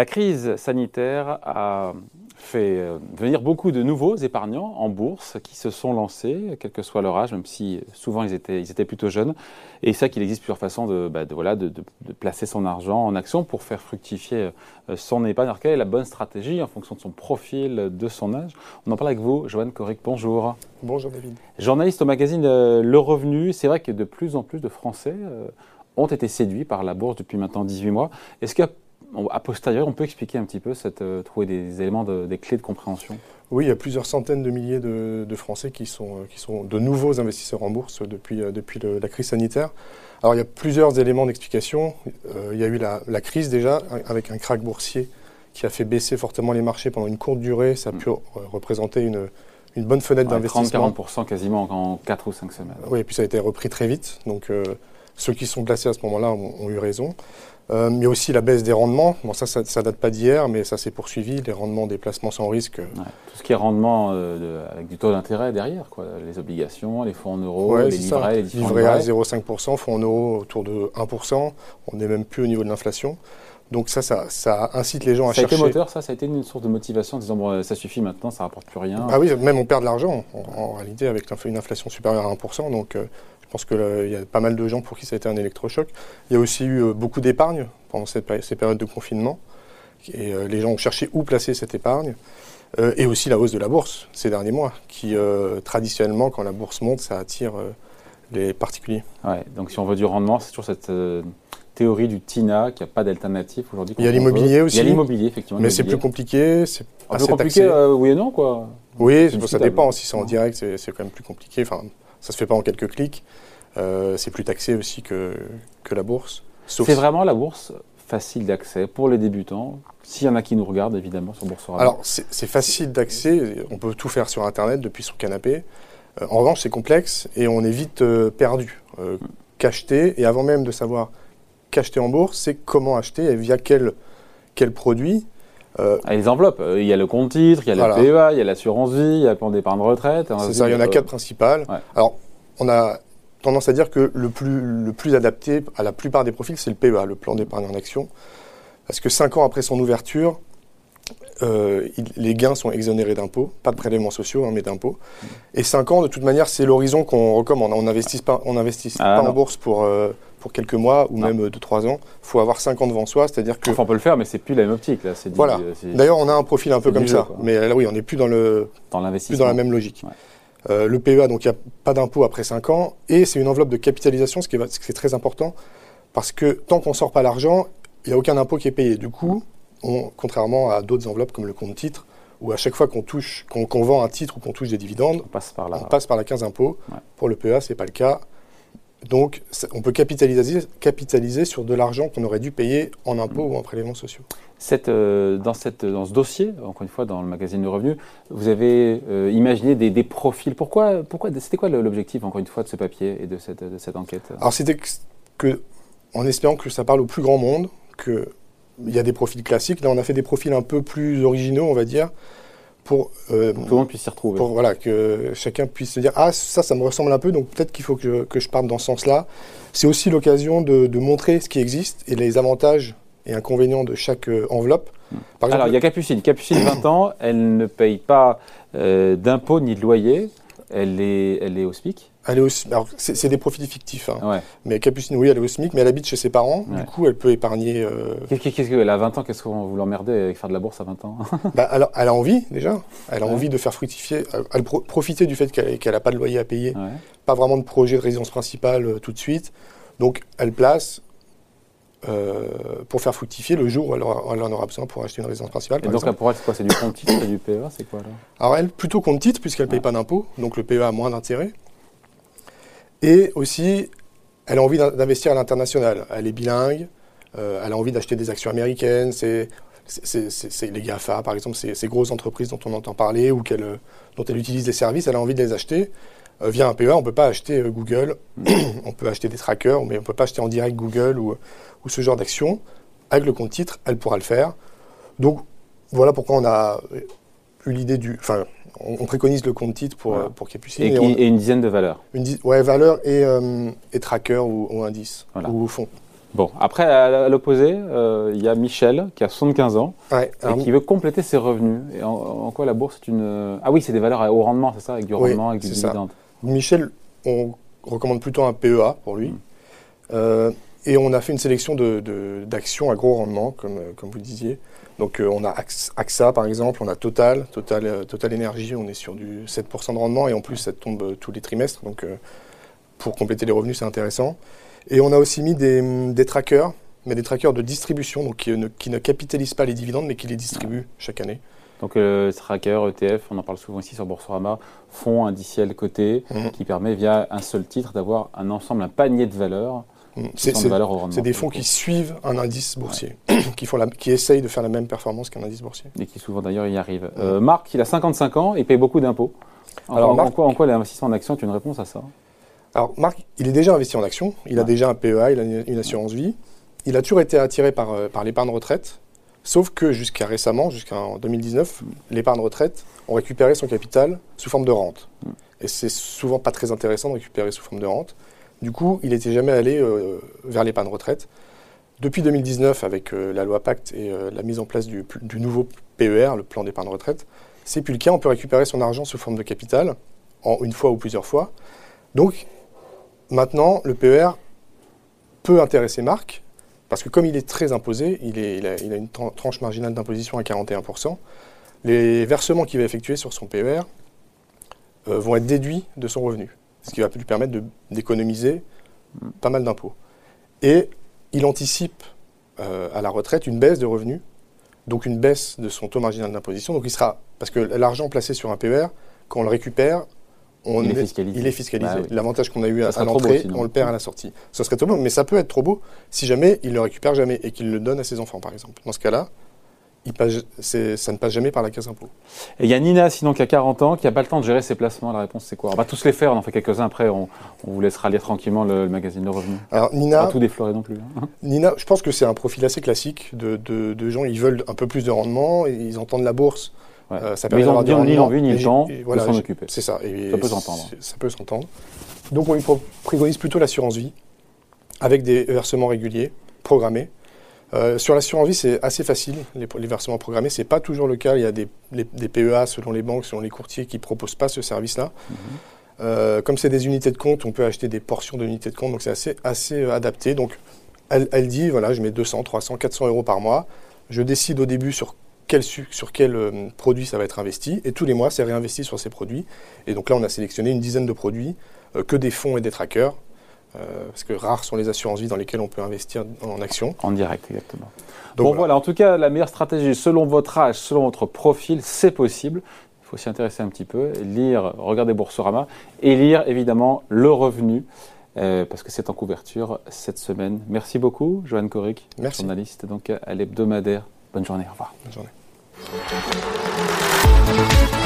La crise sanitaire a fait euh, venir beaucoup de nouveaux épargnants en bourse qui se sont lancés, quel que soit leur âge, même si souvent ils étaient, ils étaient plutôt jeunes. Et c'est qu'il existe plusieurs façons de, bah, voilà, de, placer son argent en action pour faire fructifier euh, son épargne. Alors, quelle est la bonne stratégie en fonction de son profil, de son âge? On en parle avec vous, Joanne Corric. Bonjour. Bonjour David. Journaliste au magazine euh, Le Revenu. C'est vrai que de plus en plus de Français ont été séduits par la bourse depuis maintenant 18 mois. Est-ce qu'il y a a posteriori, on peut expliquer un petit peu, cette, euh, trouver des éléments, des clés de compréhension Oui, il y a plusieurs centaines de milliers de, Français qui sont, euh, qui sont de nouveaux investisseurs en bourse depuis, euh, depuis la crise sanitaire. Alors il y a plusieurs éléments d'explication. il y a eu la, crise déjà, avec un krach boursier qui a fait baisser fortement les marchés pendant une courte durée. Ça a pu représenter une, une bonne fenêtre d'investissement. 30-40% quasiment en 4 ou 5 semaines. Oui, et puis ça a été repris très vite. Donc ceux qui sont placés à ce moment-là ont eu raison. Euh, il y a aussi la baisse des rendements. Bon, ça, ça, ne date pas d'hier, mais ça s'est poursuivi. Les rendements des placements sans risque. tout ce qui est rendement euh, avec du taux d'intérêt derrière, quoi. les obligations, les fonds en euros, les livrets, les Livrets à 0,5%, fonds en euros autour de 1%. On n'est même plus au niveau de l'inflation. Donc ça, ça, incite les gens à chercher. Ça a été moteur, ça? Ça a été une source de motivation en disant bon, ça suffit maintenant, ça rapporte plus rien Ah oui, même on perd de l'argent en, réalité avec une inflation supérieure à 1%. Donc euh, je pense qu'il y a pas mal de gens pour qui ça a été un électrochoc. Il y a aussi eu euh, beaucoup d'épargne pendant ces périodes de confinement. Et euh, les gens ont cherché où placer cette épargne. Euh, et aussi la hausse de la bourse ces derniers mois, qui traditionnellement, quand la bourse monte, ça attire les particuliers. Ouais, donc si on veut du rendement, c'est toujours cette théorie du TINA, qui n'a pas d'alternative aujourd'hui. Il y a l'immobilier aussi. Il y a l'immobilier, effectivement. Mais c'est plus compliqué. C'est peu compliqué, oui et non, quoi. Oui, ça dépend. Si c'est en direct, c'est quand même plus compliqué. Enfin, ça se fait pas en quelques clics. Euh, c'est plus taxé aussi que, que la bourse. C'est vraiment la bourse facile d'accès pour les débutants, s'il y en a qui nous regardent évidemment sur Boursorama. Alors c'est facile d'accès, on peut tout faire sur Internet depuis son canapé. Euh, en revanche c'est complexe et on est vite euh, perdu. qu'acheter, et avant même de savoir qu'acheter en bourse, c'est comment acheter et via quel, quel produit. Euh, ah, les enveloppes, il y a le compte titre, il y a le PEA, il y a l'assurance vie, il y a le plan d'épargne retraite. C'est ça, il y en a quatre principales. Alors, on a tendance à dire que le plus, le plus adapté à la plupart des profils, c'est le PEA, le plan d'épargne en action. Parce que cinq ans après son ouverture, euh, les gains sont exonérés d'impôts, pas de prélèvements sociaux, hein, mais d'impôts. Et cinq ans, de toute manière, c'est l'horizon qu'on recommande. On n'investit pas, on investit ah, pas en bourse pour, euh, pour quelques mois ou même deux, trois ans. Il faut avoir cinq ans devant soi, c'est-à-dire que... Enfin, on peut le faire, mais c'est plus la même optique. Là. Voilà. D'ailleurs, on a un profil un peu comme ça. Mais là, oui, on n'est plus dans, le, dans, plus dans la même logique. Euh, le PEA, donc il n'y a pas d'impôt après 5 ans, et c'est une enveloppe de capitalisation, ce qui est, très important, parce que tant qu'on ne sort pas l'argent, il n'y a aucun impôt qui est payé. Du coup, contrairement à d'autres enveloppes comme le compte titre, où à chaque fois qu'on touche, qu'on vend un titre ou qu'on touche des dividendes, on passe par, on passe par la 15 impôts. Pour le PEA, ce n'est pas le cas. Donc, on peut capitaliser, capitaliser sur de l'argent qu'on aurait dû payer en impôts ou en prélèvements sociaux. Euh, dans, cette, dans, ce dossier, encore une fois, dans le magazine de revenus, vous avez euh, imaginé des, profils. Pourquoi, pourquoi C'était quoi l'objectif, encore une fois, de ce papier et de cette, de cette enquête? Alors, c'était que, en espérant que ça parle au plus grand monde, qu'il y a des profils classiques. Là, on a fait des profils un peu plus originaux, on va dire, pour, euh, tout le monde puisse s'y retrouver. Pour voilà, que chacun puisse se dire Ah, ça, ça me ressemble un peu, donc peut-être qu'il faut que, que, je parte dans ce sens-là. C'est aussi l'occasion de, de, montrer ce qui existe et les avantages et inconvénients de chaque euh, enveloppe. Par Alors, il y a Capucine. Capucine, 20 ans, elle ne paye pas euh, d'impôts ni de loyer. Elle est, elle est au SMIC elle est au, c'est, des profits fictifs. Hein. Mais Capucine, oui, elle est au SMIC, mais elle habite chez ses parents. Du coup, elle peut épargner. Euh... Qu'est-ce, qu'elle a 20 ans Qu'est-ce qu'on vous l'emmerdez avec faire de la bourse à 20 ans bah, alors, Elle a envie, déjà. Elle a envie de faire fructifier. Elle profiter du fait qu'elle n'a pas de loyer à payer. Pas vraiment de projet de résidence principale euh, tout de suite. Donc, elle place euh, pour faire fructifier le jour où elle, en aura besoin pour acheter une résidence principale. Et donc pour elle, c'est quoi? C'est du compte titre et du PEA C'est quoi là? Alors elle, plutôt compte titre, puisqu'elle ne paye pas d'impôt, donc le PEA a moins d'intérêt. Et aussi, elle a envie d'investir à l'international. Elle est bilingue, euh, elle a envie d'acheter des actions américaines. C'est les GAFA, par exemple, ces grosses entreprises dont on entend parler ou dont elle utilise des services, elle a envie de les acheter. Euh, via un PEA, on ne peut pas acheter Google, mm. on peut acheter des trackers, mais on ne peut pas acheter en direct Google ou, ou ce genre d'action, avec le compte titre, elle pourra le faire. Donc voilà pourquoi on a eu l'idée du. Enfin, on, préconise le compte titre pour, pour Capucine. Et, et, une dizaine de valeurs. Une ouais, valeurs et, euh, et tracker ou, indice ou fonds. Bon, après, à l'opposé, euh, il y a Michel, qui a 75 ans, Ouais, et qui veut compléter ses revenus. Et en, en quoi la bourse est une... Ah oui, c'est des valeurs haut rendement, c'est ça Avec du Oui, rendement, avec du ça. Michel, on recommande plutôt un PEA pour lui. Mm. Euh, et on a fait une sélection de- de- d'actions à gros rendement, comme, euh, comme vous disiez. Donc euh, on a Ax- AXA par exemple, on a Total, Total, euh, Total Énergie, on est sur du 7% de rendement et en plus ça tombe tous les trimestres. Donc pour compléter les revenus, c'est intéressant. Et on a aussi mis des, des trackers, mais des trackers de distribution, donc qui ne, qui ne capitalisent pas les dividendes, mais qui les distribuent chaque année. Donc, euh, tracker, ETF, on en parle souvent ici sur Boursorama, fonds indiciels cotés, Mhm. qui permet via un seul titre d'avoir un ensemble, un panier de valeurs, Mm. qui C'est sont c'est- des fonds qui suivent un indice boursier, qui, font la, qui essayent de faire la même performance qu'un indice boursier. Et qui souvent d'ailleurs y arrivent. Euh, Marc, il a 55 ans et paye beaucoup d'impôts. Alors, en- quoi, en quoi l'investissement en action est une réponse à ça? Alors, Marc, il est déjà investi en actions. Il a déjà un PEA, il a une, une assurance vie. Il a toujours été attiré par, euh, par l'épargne retraite. Sauf que jusqu'à récemment, jusqu'en 2019, l'épargne retraite, on récupérait son capital sous forme de rente. Mm. Et c'est souvent pas très intéressant de récupérer sous forme de rente. Du coup, il n'était jamais allé euh, vers l'épargne retraite. Depuis 2019, avec euh, la loi Pacte et euh, la mise en place du, du nouveau PER, le plan d'épargne retraite, c'est plus le cas. On peut récupérer son argent sous forme de capital, en une fois ou plusieurs fois. Donc, maintenant, le PER peut intéresser Marc, parce que comme il est très imposé, il, a, une tran- tranche marginale d'imposition à 41%, les versements qu'il va effectuer sur son PER euh, vont être déduits de son revenu, ce qui va lui permettre d'économiser pas mal d'impôts. Et il anticipe euh, à la retraite une baisse de revenus, donc une baisse de son taux marginal d'imposition. Donc il sera, parce que l'argent placé sur un PER, quand on le récupère, on Il est fiscalisé. il est fiscalisé. Bah oui. L'avantage qu'on a eu Ça à, l'entrée, on le perd à la sortie. Ce serait trop beau, mais ça peut être trop beau si jamais il le récupère jamais et qu'il le donne à ses enfants, par exemple. Dans ce cas-là, il passe- c'est- ça ne passe jamais par la case impôt. Et il y a Nina, sinon, qui a 40 ans, qui n'a pas le temps de gérer ses placements. La réponse, c'est quoi? On va tous les faire, on en fait quelques-uns après, on, on vous laissera lire tranquillement le, le magazine Le Revenu. Alors Nina, pas tout déflorer non plus. hein. Nina, je pense que c'est un profil assez classique de, de- de gens, ils veulent un peu plus de rendement, et ils entendent la bourse. Ouais. euh, ça permet d'avoir ni- l'envie, ni le temps de s'en occuper. C'est ça. et Ça peut s'entendre. c'est- Ça peut s'entendre. Donc on préconise plutôt l'assurance vie, avec des versements réguliers, programmés. Euh, sur l'assurance vie, c'est assez facile, les, les versements programmés. C'est pas toujours le cas. Il y a des, les- des PEA selon les banques, selon les courtiers qui proposent pas ce service-là. Mhm. Euh, comme c'est des unités de compte, on peut acheter des portions d'unités de compte, donc c'est assez, assez euh, adapté. Donc elle, elle dit, voilà, je mets 200, 300, 400 euros par mois. Je décide au début sur quel, sur quel euh, produit ça va être investi, et tous les mois, c'est réinvesti sur ces produits. Et donc là, on a sélectionné une dizaine de produits, euh, que des fonds et des trackers, euh, parce que rares sont les assurances vie dans lesquelles on peut investir en actions. En direct, exactement. Donc bon, voilà. en tout cas, la meilleure stratégie, selon votre âge, selon votre profil, c'est possible. Il faut s'y intéresser un petit peu, lire, regarder Boursorama et lire évidemment le revenu, euh, parce que c'est en couverture cette semaine. Merci beaucoup, Joanne Coric, journaliste donc à l'hebdomadaire. Bonne journée, au revoir. Bonne journée. Música